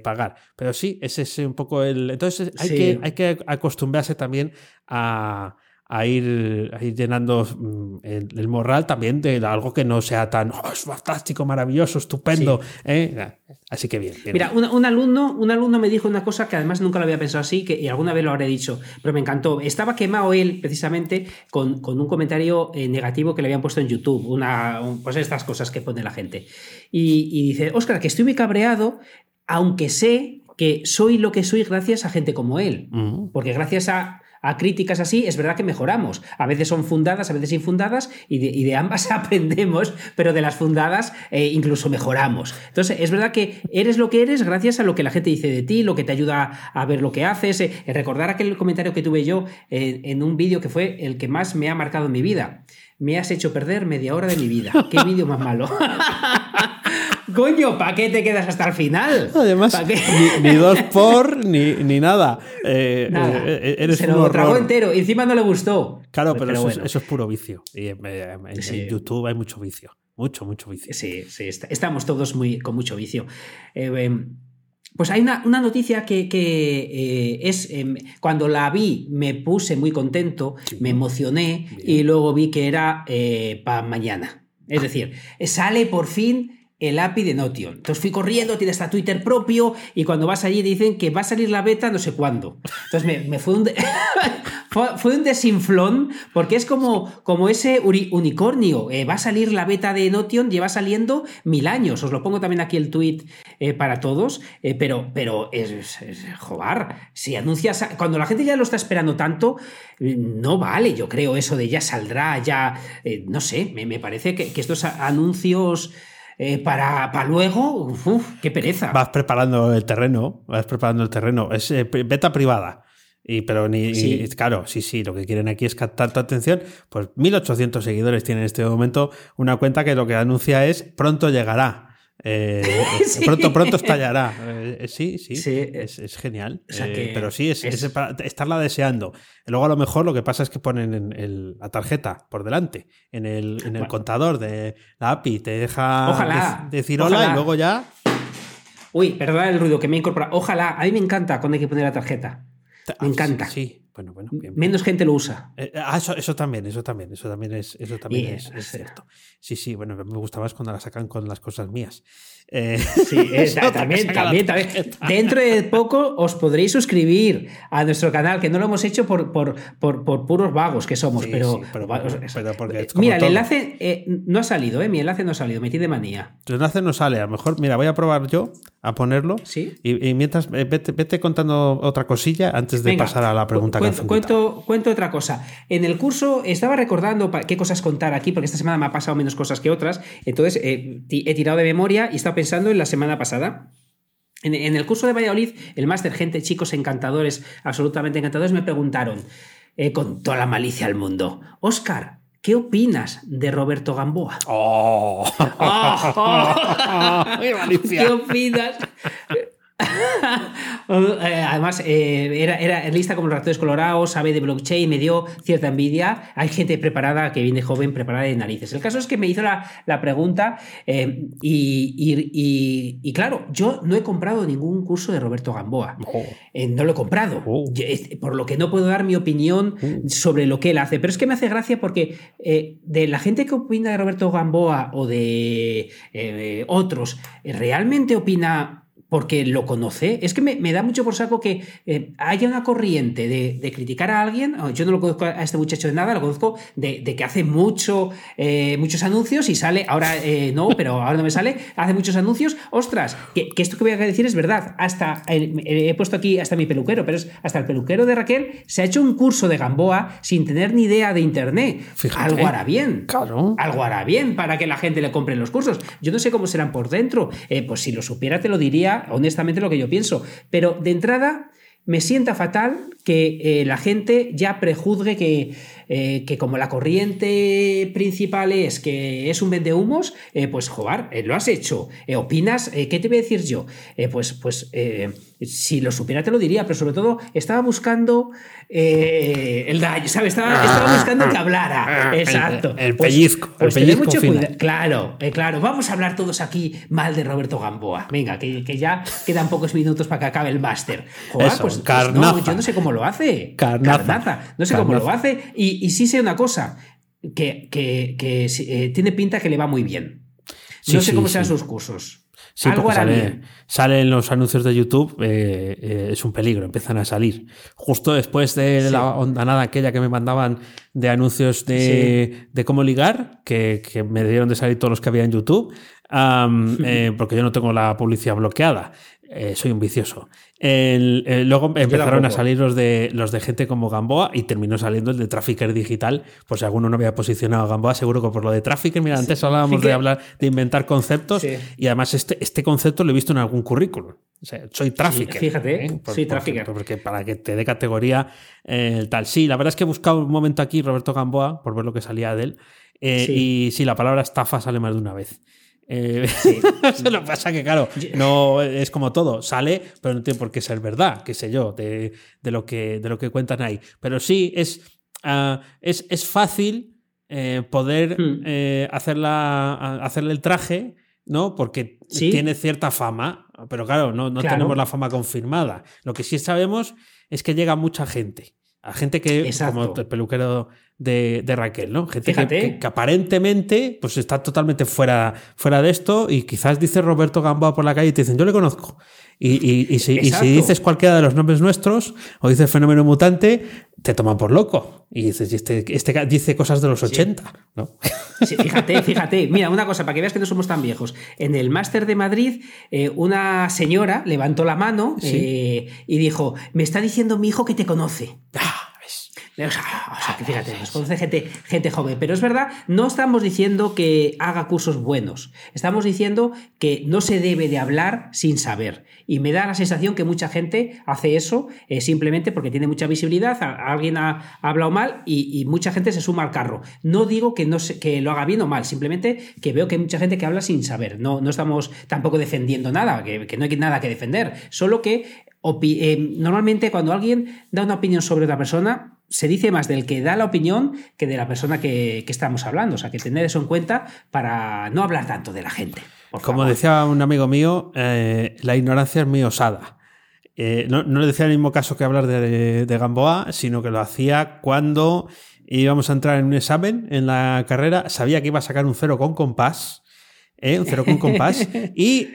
pagar. Pero sí, ese es un poco el. Entonces hay, que, hay que acostumbrarse también a a ir, llenando mm, el, moral también de algo que no sea tan oh, es fantástico, maravilloso, estupendo. ¿eh? Así que bien. Mira, un, alumno, un alumno me dijo una cosa que además nunca lo había pensado así, que y alguna vez lo habré dicho, pero me encantó. Estaba quemado él precisamente con, un comentario eh, negativo que le habían puesto en YouTube, una, pues estas cosas que pone la gente. Y, dice, Óscar, que estoy muy cabreado, aunque sé que soy lo que soy gracias a gente como él. Porque gracias a a críticas así, es verdad que mejoramos. A veces son fundadas, a veces infundadas, y de, ambas aprendemos, pero de las fundadas eh, incluso mejoramos. Entonces, es verdad que eres lo que eres gracias a lo que la gente dice de ti, lo que te ayuda a ver lo que haces. Eh, recordar aquel comentario que tuve yo eh, en un vídeo que fue el que más me ha marcado en mi vida. Me has hecho perder media hora de mi vida. Qué vídeo más malo. Coño, ¿para qué te quedas hasta el final? Además, ni, dos por ni, nada. Eh, eh, eres Se lo tragó entero. Y encima no le gustó. Claro, pero, eso, es, puro vicio. Y en, YouTube hay mucho vicio. Mucho, mucho vicio. Sí, sí. Estamos todos muy, con mucho vicio. Eh, em, pues hay una, noticia que, es, em, cuando la vi me puse muy contento, me emocioné y luego vi que era para mañana. Es decir, sale por fin el API de Notion. Entonces fui corriendo, tiene hasta Twitter propio y cuando vas allí dicen que va a salir la beta no sé cuándo. Entonces me, fue, un fue, un desinflón porque es como, como ese unicornio. Eh, va a salir la beta de Notion, lleva saliendo mil años. Os lo pongo también aquí el tweet eh, para todos, eh, pero, pero es, jobar. Si anuncias, cuando la gente ya lo está esperando tanto, no vale, yo creo, eso de ya saldrá, ya, no sé, me, parece que estos anuncios... Eh, para, para, luego, uf, qué pereza. Vas preparando el terreno, vas preparando el terreno. Es eh, beta privada. Y, pero ni, claro, sí, sí, lo que quieren aquí es captar tu atención. Pues 1800 seguidores tienen en este momento una cuenta que lo que anuncia es pronto llegará. Eh, pronto, pronto estallará. Eh, sí, sí, Es, genial. Eh, pero sí, es, estarla deseando. Luego a lo mejor lo que pasa es que ponen en la tarjeta por delante, en el, en el contador de la API, te deja decir hola y luego ya... Uy, perdón el ruido que me incorpora. Ojalá, a mí me encanta cuando hay que poner la tarjeta. Me encanta. Sí, bueno, bueno. Menos gente lo usa. Eh, ah, eso, eso, también, eso también, eso también es, eso también es, cierto. Sí, sí, bueno, me gusta más cuando la sacan con las cosas mías. Eh, sí, también, también, también. Dentro de poco os podréis suscribir a nuestro canal, que no lo hemos hecho por, por, por, por puros vagos que somos, pero, pero, porque Mira, el enlace eh, no ha salido, ¿eh? Mi enlace no ha salido, metí de manía. Tu enlace no sale, a lo mejor, mira, voy a probar yo a ponerlo. Sí. Y, mientras, vete, contando otra cosilla antes de pasar a la pregunta cuento, que cuento, cuento otra cosa. En el curso estaba recordando qué cosas contar aquí, porque esta semana me ha pasado menos cosas que otras. Entonces he tirado de memoria y estaba pensando en la semana pasada. En, el curso de Valladolid, el máster Gente, chicos encantadores, absolutamente encantadores, me preguntaron, eh, con toda la malicia al mundo, Oscar, ¿qué opinas de Roberto Gamboa? ¡Oh! ¿Qué opinas? Eh, además, eh, era, era, lista como los ratones colorados, sabe de blockchain, me dio cierta envidia. Hay gente preparada que viene joven, preparada de narices. El caso es que me hizo la, pregunta eh, y, claro, yo no he comprado ningún curso de Roberto Gamboa. Oh. no lo he comprado. Oh. por lo que no puedo dar mi opinión uh. sobre lo que él hace. Pero es que me hace gracia porque de la gente que opina de Roberto Gamboa o de otros, ¿realmente opina porque lo conoce. Es que me, da mucho por saco que eh, haya una corriente de, criticar a alguien. Oh, yo no lo conozco a este muchacho de nada, lo conozco de, que hace mucho, eh, muchos anuncios y sale, ahora eh, no, pero ahora no me sale, hace muchos anuncios. Ostras, que, esto que voy a decir es verdad. Hasta he puesto aquí hasta mi peluquero, pero es hasta el peluquero de Raquel se ha hecho un curso de Gamboa sin tener ni idea de internet. algo hará bien. Claro. Algo hará bien para que la gente le compre los cursos. Yo no sé cómo serán por dentro. pues si lo supiera, te lo diría honestamente lo que yo pienso. Pero de entrada me sienta fatal que eh, la gente ya prejuzgue que, eh, que, como la corriente principal es que es un vendehumos, eh, pues joder, lo has hecho. ¿Opinas? ¿Qué te voy a decir yo? pues, pues si lo supiera te lo diría, pero sobre todo estaba buscando eh, el daño, ¿sabes? Estaba, ah, buscando que hablara. Ah, Exacto. El, pues, pellizco. el pellizco mucho Claro, eh, claro. Vamos a hablar todos aquí mal de Roberto Gamboa. Venga, que, ya quedan pocos minutos para que acabe el máster. Joder, pues, pues no, yo no sé cómo lo hace. Carnaza. No sé cómo lo hace. Y, sí sé una cosa, que, que, eh, tiene pinta que le va muy bien. no sé cómo sean sus cursos. Sí, Algo sale, salen los anuncios de YouTube, eh, eh, es un peligro, empiezan a salir. Justo después de la ondanada aquella que me mandaban de anuncios de, de cómo ligar, que, que, me dieron de salir todos los que había en YouTube, eh, porque yo no tengo la publicidad bloqueada. Eh, soy un vicioso. El, luego empezaron a salir los de, los de gente como Gamboa y terminó saliendo el de Trafficker Digital. Por si alguno no había posicionado a Gamboa, seguro que por lo de Trafficker, mira, antes hablábamos de hablar, de inventar conceptos y además este, este concepto lo he visto en algún currículum. O sea, soy Trafficker. fíjate, ¿eh? soy Trafficker. Porque para que te dé categoría eh, tal. Sí, la verdad es que he buscado un momento aquí Roberto Gamboa por ver lo que salía de él. Y sí, la palabra estafa sale más de una vez. Eh, se lo pasa que, claro, no es como todo, sale, pero no tiene por qué ser verdad, qué sé yo, de, lo, que, de lo que cuentan ahí. Pero sí, es, ah, es, es, fácil eh, poder hmm. eh, hacerle el traje, ¿no? Porque tiene cierta fama, pero claro, no, no tenemos la fama confirmada. Lo que sí sabemos es que llega mucha gente. A gente que, como el peluquero de, Raquel, ¿no? Gente que, aparentemente pues está totalmente fuera, fuera de esto y quizás dice Roberto Gamboa por la calle y te dicen, yo le conozco. Y, si, dices cualquiera de los nombres nuestros o dices fenómeno mutante, te toman por loco. Y dices, este, este dice cosas de los 80, ¿no? fíjate, fíjate. Mira, una cosa, para que veas que no somos tan viejos. En el máster de Madrid, eh, una señora levantó la mano eh, y dijo, me está diciendo mi hijo que te conoce. Ah. O sea, que fíjate, nos conoce gente, gente joven. Pero es verdad, no estamos diciendo que haga cursos buenos. Estamos diciendo que no se debe de hablar sin saber. Y me da la sensación que mucha gente hace eso eh, simplemente porque tiene mucha visibilidad, alguien ha, hablado mal y, mucha gente se suma al carro. No digo que, no que lo haga bien o mal, simplemente que veo que hay mucha gente que habla sin saber. No, no estamos tampoco defendiendo nada, que, que no hay nada que defender. Solo que eh, normalmente cuando alguien da una opinión sobre otra persona, se dice más del que da la opinión que de la persona que, estamos hablando. O sea, que tener eso en cuenta para no hablar tanto de la gente. Como decía un amigo mío, eh, la ignorancia es muy osada. eh, no, le decía el mismo caso que hablar de, Gamboa, sino que lo hacía cuando íbamos a entrar en un examen en la carrera, sabía que iba a sacar un cero con compás, ¿eh? un cero con compás, y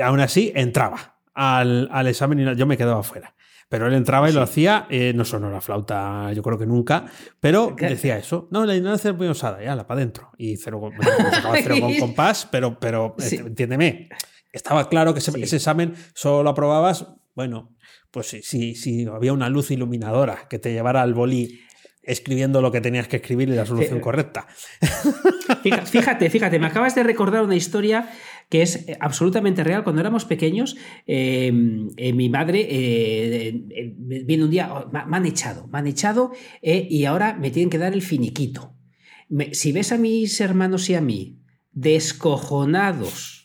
aún así entraba al, examen y yo me quedaba fuera. Pero él entraba y lo hacía, no sonó la flauta, yo creo que nunca, pero decía eso. No, la ignorancia es muy osada, ya, la para adentro. Y cero, con compás, pero, pero entiéndeme, estaba claro que ese, examen solo lo aprobabas, bueno, pues si sí, sí, había una luz iluminadora que te llevara al boli escribiendo lo que tenías que escribir y la solución correcta. Fíjate, fíjate, me acabas de recordar una historia que es eh, absolutamente real. Cuando éramos pequeños, eh, eh, mi madre viene un día, oh, me han echado, me han echado y ahora me tienen que dar el finiquito. si ves a mis hermanos y a mí descojonados,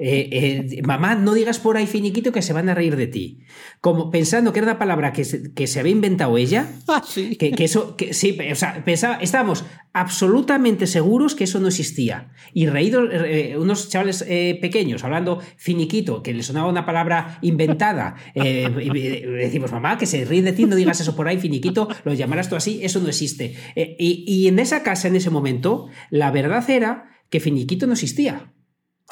eh, eh, mamá, no digas por ahí finiquito que se van a reír de ti. Como pensando que era una palabra que se, que se había inventado ella. Ah, sí. Que, eso, que, sí, o sea, pensaba, estábamos absolutamente seguros que eso no existía. Y reídos, eh, unos chavales pequeños hablando finiquito, que le sonaba una palabra inventada. decimos, mamá, que se ríe de ti, no digas eso por ahí, finiquito, lo llamarás tú así, eso no existe. Y, y en esa casa, en ese momento, la verdad era que finiquito no existía.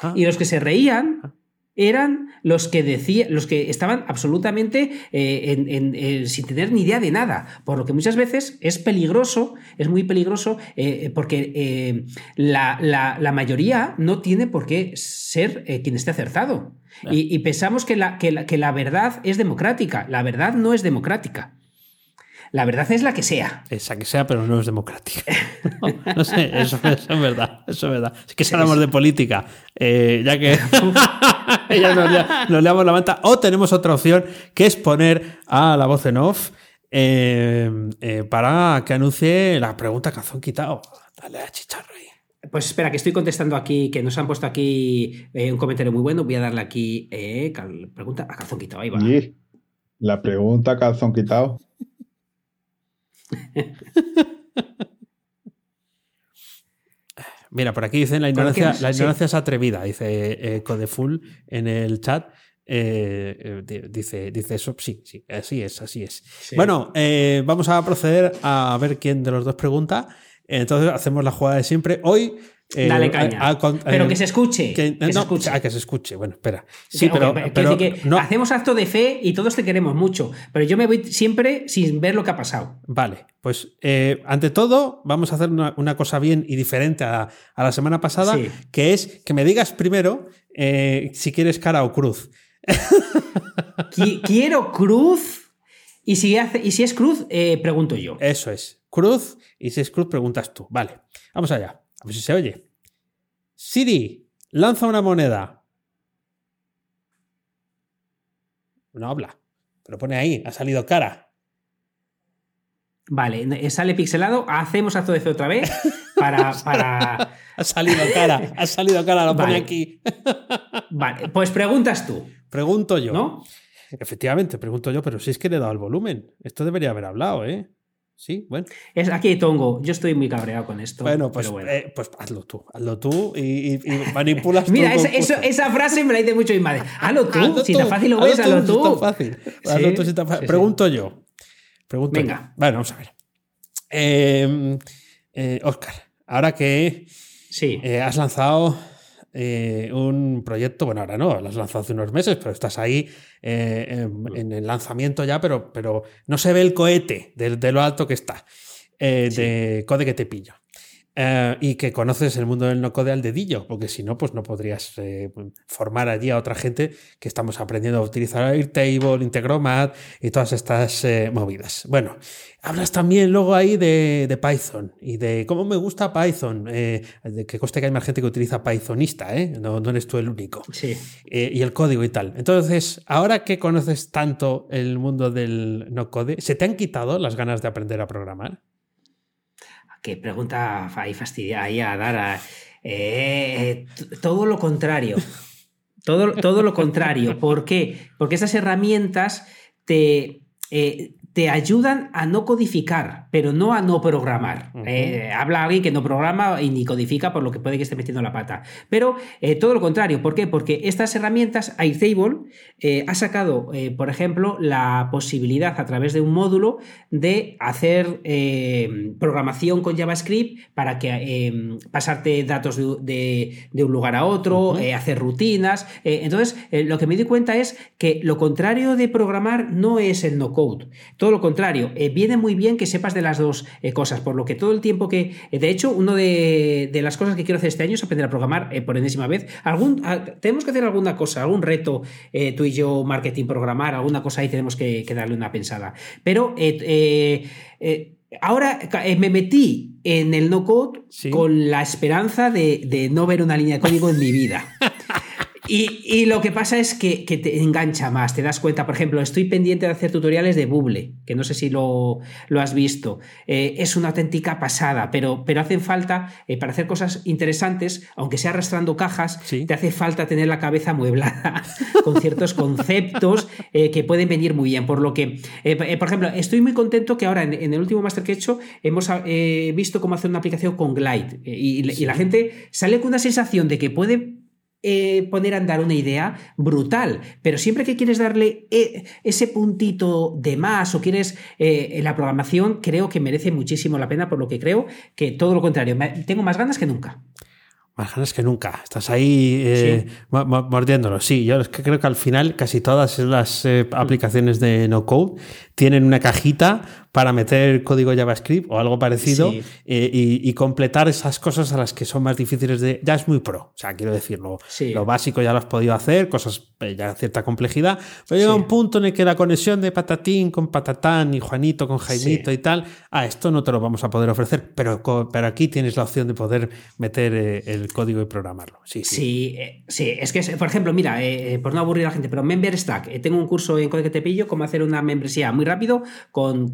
Ah. Y los que se reían ah. eran los que decían, los que estaban absolutamente eh, sin tener ni idea de nada. Por lo que muchas veces es peligroso, es muy peligroso, eh, porque eh, la, mayoría no tiene por qué ser quien esté acertado. Y, pensamos que la, que la verdad es democrática. La verdad no es democrática. La verdad es la que sea. Esa que sea, pero no es democrática. No, sé, eso, es verdad. Eso es verdad. Es que si hablamos de política, eh, ya que ya nos, leamos la manta, o tenemos otra opción, que es poner a la voz en off eh, eh, para que anuncie la pregunta calzón quitado. Dale a chicharro ahí. Pues espera, que estoy contestando aquí, que nos han puesto aquí un comentario muy bueno. Voy a darle aquí pregunta a calzón quitado. Ahí va. la pregunta calzón quitado. Mira, por aquí dicen la ignorancia, la ignorancia es atrevida, dice eh, Codeful en el chat. Eh, eh, dice, dice eso, sí, sí, así es, así es. Bueno, vamos a proceder a ver quién de los dos pregunta. Entonces hacemos la jugada de siempre. Hoy eh, Dale caña. pero que se escuche. Que, se escuche. Ah, que se escuche. Bueno, espera. Sí, pero, hacemos acto de fe y todos te queremos mucho. Pero yo me voy siempre sin ver lo que ha pasado. Vale, pues eh, ante todo, vamos a hacer una, cosa bien y diferente a, la semana pasada, que es que me digas primero eh, si quieres cara o cruz. Quiero cruz. Y si, hace, y si es cruz, pregunto yo. Eso es. Cruz. Y si es cruz, preguntas tú. Vale. Vamos allá. A ver si se oye. Siri, lanza una moneda. No habla, pero pone ahí, ha salido cara. Vale, eh, sale pixelado, hacemos acto de fe otra vez para, ha salido cara, ha salido cara, lo pone aquí. vale, pues preguntas tú. Pregunto yo. ¿No? Efectivamente, pregunto yo, pero si es que le he dado el volumen. Esto debería haber hablado, ¿eh? Sí, bueno. Es, aquí hay tongo. Yo estoy muy cabreado con esto. Bueno, pues, eh, pues hazlo tú. Hazlo tú y, manipulas Mira, esa, frase me la dice mucho mi madre. Hazlo tú. si tan fácil lo ves, hazlo tú. Hazlo fácil. Hazlo tú si tan fácil. Pregunto yo. Pregunto Venga. Bueno, vamos a ver. Eh, eh, Oscar, ahora que sí. has lanzado eh, un proyecto, bueno, ahora no, lo has lanzado hace unos meses, pero estás ahí eh, en, el lanzamiento ya, pero, pero no se ve el cohete de, lo alto que está, eh, de Code que te pillo. Eh, y que conoces el mundo del no-code al dedillo, porque si no, pues no podrías eh, formar allí a otra gente que estamos aprendiendo a utilizar Airtable, Integromat y todas estas eh, movidas. Bueno, hablas también luego ahí de, Python y de cómo me gusta Python, de que coste que hay más gente que utiliza Pythonista, no, no eres tú el único. Sí. y el código y tal. Entonces, ahora que conoces tanto el mundo del no-code, ¿se te han quitado las ganas de aprender a programar? Qué pregunta ahí fastidia ahí a dar eh, todo lo contrario. Todo, todo lo contrario. ¿Por qué? Porque esas herramientas te, eh, te ayudan a no codificar, pero no a no programar. Eh, habla alguien que no programa y ni codifica, por lo que puede que esté metiendo la pata. Pero eh, todo lo contrario, ¿por qué? Porque estas herramientas, Airtable eh, ha sacado, por ejemplo, la posibilidad a través de un módulo de hacer programación con JavaScript para que pasarte datos de, un lugar a otro, hacer rutinas. entonces, lo que me di cuenta es que lo contrario de programar no es el no code. Todo lo contrario, eh, viene muy bien que sepas de las dos eh, cosas, por lo que todo el tiempo que... Eh, de hecho, una de, las cosas que quiero hacer este año es aprender a programar por enésima vez. Algún, ah, tenemos que hacer alguna cosa, algún reto, tú y yo, marketing, programar, alguna cosa ahí tenemos que, darle una pensada. Pero... Ahora me metí en el no code con la esperanza de, de, no ver una línea de código en mi vida. Y, lo que pasa es que, te engancha más, te das cuenta, por ejemplo, estoy pendiente de hacer tutoriales de Bubble, que no sé si lo, has visto. Eh, es una auténtica pasada, pero, pero hacen falta, eh, para hacer cosas interesantes, aunque sea arrastrando cajas, te hace falta tener la cabeza mueblada con ciertos conceptos eh, que pueden venir muy bien. Por lo que, por ejemplo, estoy muy contento que ahora en, el último máster que he hecho hemos visto cómo hacer una aplicación con Glide y la gente sale con una sensación de que puede eh, poner a andar una idea brutal, pero siempre que quieres darle eh, ese puntito de más o quieres eh, en la programación, creo que merece muchísimo la pena, por lo que creo que todo lo contrario, tengo más ganas que nunca. Más ganas que nunca. Estás ahí mordiéndolo. Sí, yo es que creo que al final casi todas las mm. aplicaciones de no code tienen una cajita para meter código JavaScript o algo parecido eh, y, completar esas cosas a las que son más difíciles de... Ya es muy pro, o sea, quiero decirlo, lo básico ya lo has podido hacer, cosas eh, ya cierta complejidad, pero llega un punto en el que la conexión de patatín con patatán y Juanito con Jaimito y tal, ah, esto no te lo vamos a poder ofrecer, pero, pero aquí tienes la opción de poder meter eh, el código y programarlo. Sí, sí, sí, es que, por ejemplo, mira, por no aburrir a la gente, pero Member Stack, tengo un curso en Código Te Pillo, cómo hacer una membresía muy rápido con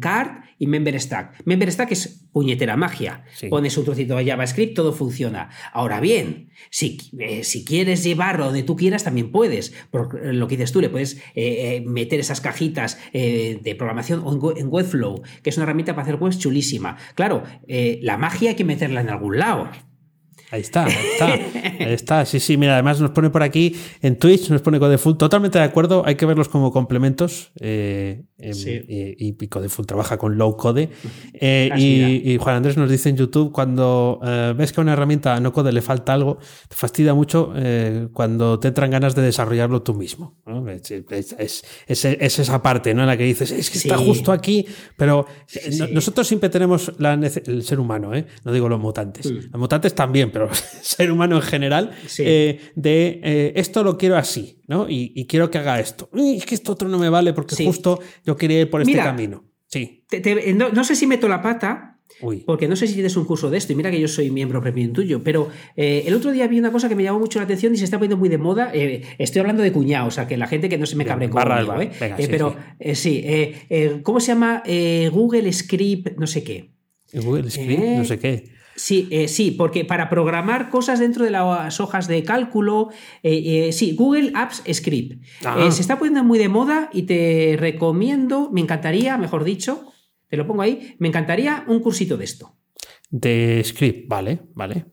Y Member Stack. Member Stack es puñetera magia. Pones un trocito de JavaScript, todo funciona. Ahora bien, si, eh, si quieres llevarlo donde tú quieras, también puedes. Por lo que dices tú, le puedes eh, eh, meter esas cajitas de programación en Webflow, que es una herramienta para hacer webs chulísima. Claro, la magia hay que meterla en algún lado. Ahí está, ahí está, ahí está. Sí, sí, mira, además nos pone por aquí en Twitch, nos pone Codefull. Totalmente de acuerdo, hay que verlos como complementos. Eh, y, y, Codefull trabaja con low code. Eh, y, Juan Andrés nos dice en YouTube: cuando eh, ves que a una herramienta no code le falta algo, te fastidia mucho cuando te entran ganas de desarrollarlo tú mismo. Es, esa parte ¿no? en la que dices: es que está justo aquí, pero nosotros siempre tenemos la el ser humano, no digo los mutantes. Mm. Los mutantes también, pero ser humano en general, eh, de eh, esto lo quiero así, ¿no? Y, quiero que haga esto. es que esto otro no me vale porque justo yo quería ir por este camino. Sí. no, sé si meto la pata. Porque no sé si tienes un curso de esto, y mira que yo soy miembro premium tuyo, pero eh, el otro día vi una cosa que me llamó mucho la atención y se está poniendo muy de moda. estoy hablando de cuñado, o sea, que la gente que no se me cabre conmigo, ¿eh? pero sí, ¿cómo se llama? Google Script, no sé qué. Google Script, no sé qué. Sí, eh, sí, porque para programar cosas dentro de las hojas de cálculo, eh, eh, sí, Google Apps Script. Ah. se está poniendo muy de moda y te recomiendo, me encantaría, mejor dicho, te lo pongo ahí, me encantaría un cursito de esto. De script, vale, vale.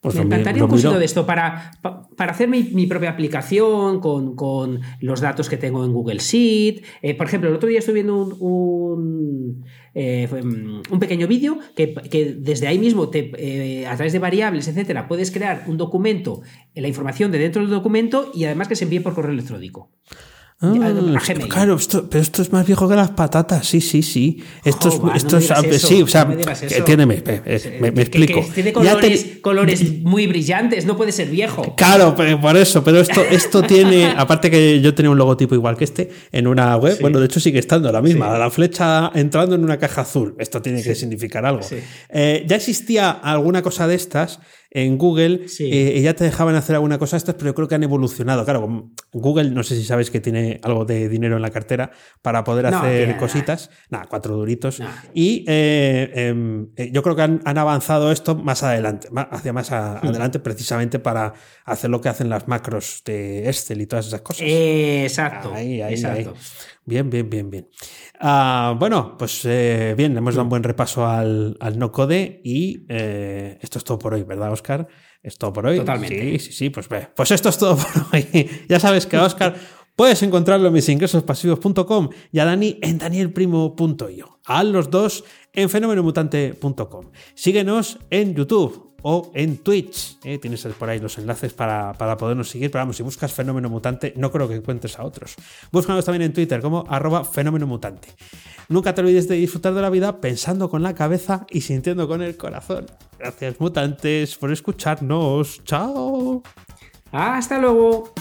Pues me encantaría un cursito de esto para, para hacer mi, propia aplicación con, los datos que tengo en Google Sheet. por ejemplo, el otro día estuve viendo un eh, mm, un pequeño vídeo que, desde ahí mismo, te, eh, a través de variables, etcétera, puedes crear un documento, la información de dentro del documento y además que se envíe por correo electrónico. Ah, claro, pero esto es más viejo que las patatas, sí, sí, sí. Esto es, esto es sí, o sea, entiéndeme, me, explico. tiene colores, colores, muy brillantes, no puede ser viejo. Claro, por eso, pero esto, esto tiene, aparte que yo tenía un logotipo igual que este en una web, bueno, de hecho sigue estando la misma, la flecha entrando en una caja azul. Esto tiene que significar algo. Eh, ya existía alguna cosa de estas en Google eh, ya te dejaban hacer alguna cosa estas, pero yo creo que han evolucionado. Claro, Google, no sé si sabes que tiene algo de dinero en la cartera para poder hacer cositas. Nada, cuatro duritos. Y eh, em, eh, yo creo que han, avanzado esto más adelante, hacia más hmm. adelante, precisamente para hacer lo que hacen las macros de Excel y todas esas cosas. exacto. Ahí, ahí, exacto. Bien, bien, bien, bien. Ah, bueno, pues eh, bien, hemos dado un buen repaso al, no code y eh, esto es todo por hoy, ¿verdad, Oscar? Es todo por hoy. Totalmente. Sí, sí, sí, pues. Pues esto es todo por hoy. ya sabes que Oscar puedes encontrarlo en misingresospasivos.com y a Dani en danielprimo.io. A los dos en fenomenomutante.com. Síguenos en YouTube o en Twitch. ¿eh? Tienes por ahí los enlaces para, podernos seguir. Pero vamos, si buscas Fenómeno Mutante, no creo que encuentres a otros. Búscanos también en Twitter como arroba Fenómeno Mutante. Nunca te olvides de disfrutar de la vida pensando con la cabeza y sintiendo con el corazón. Gracias, mutantes, por escucharnos. Chao. Hasta luego.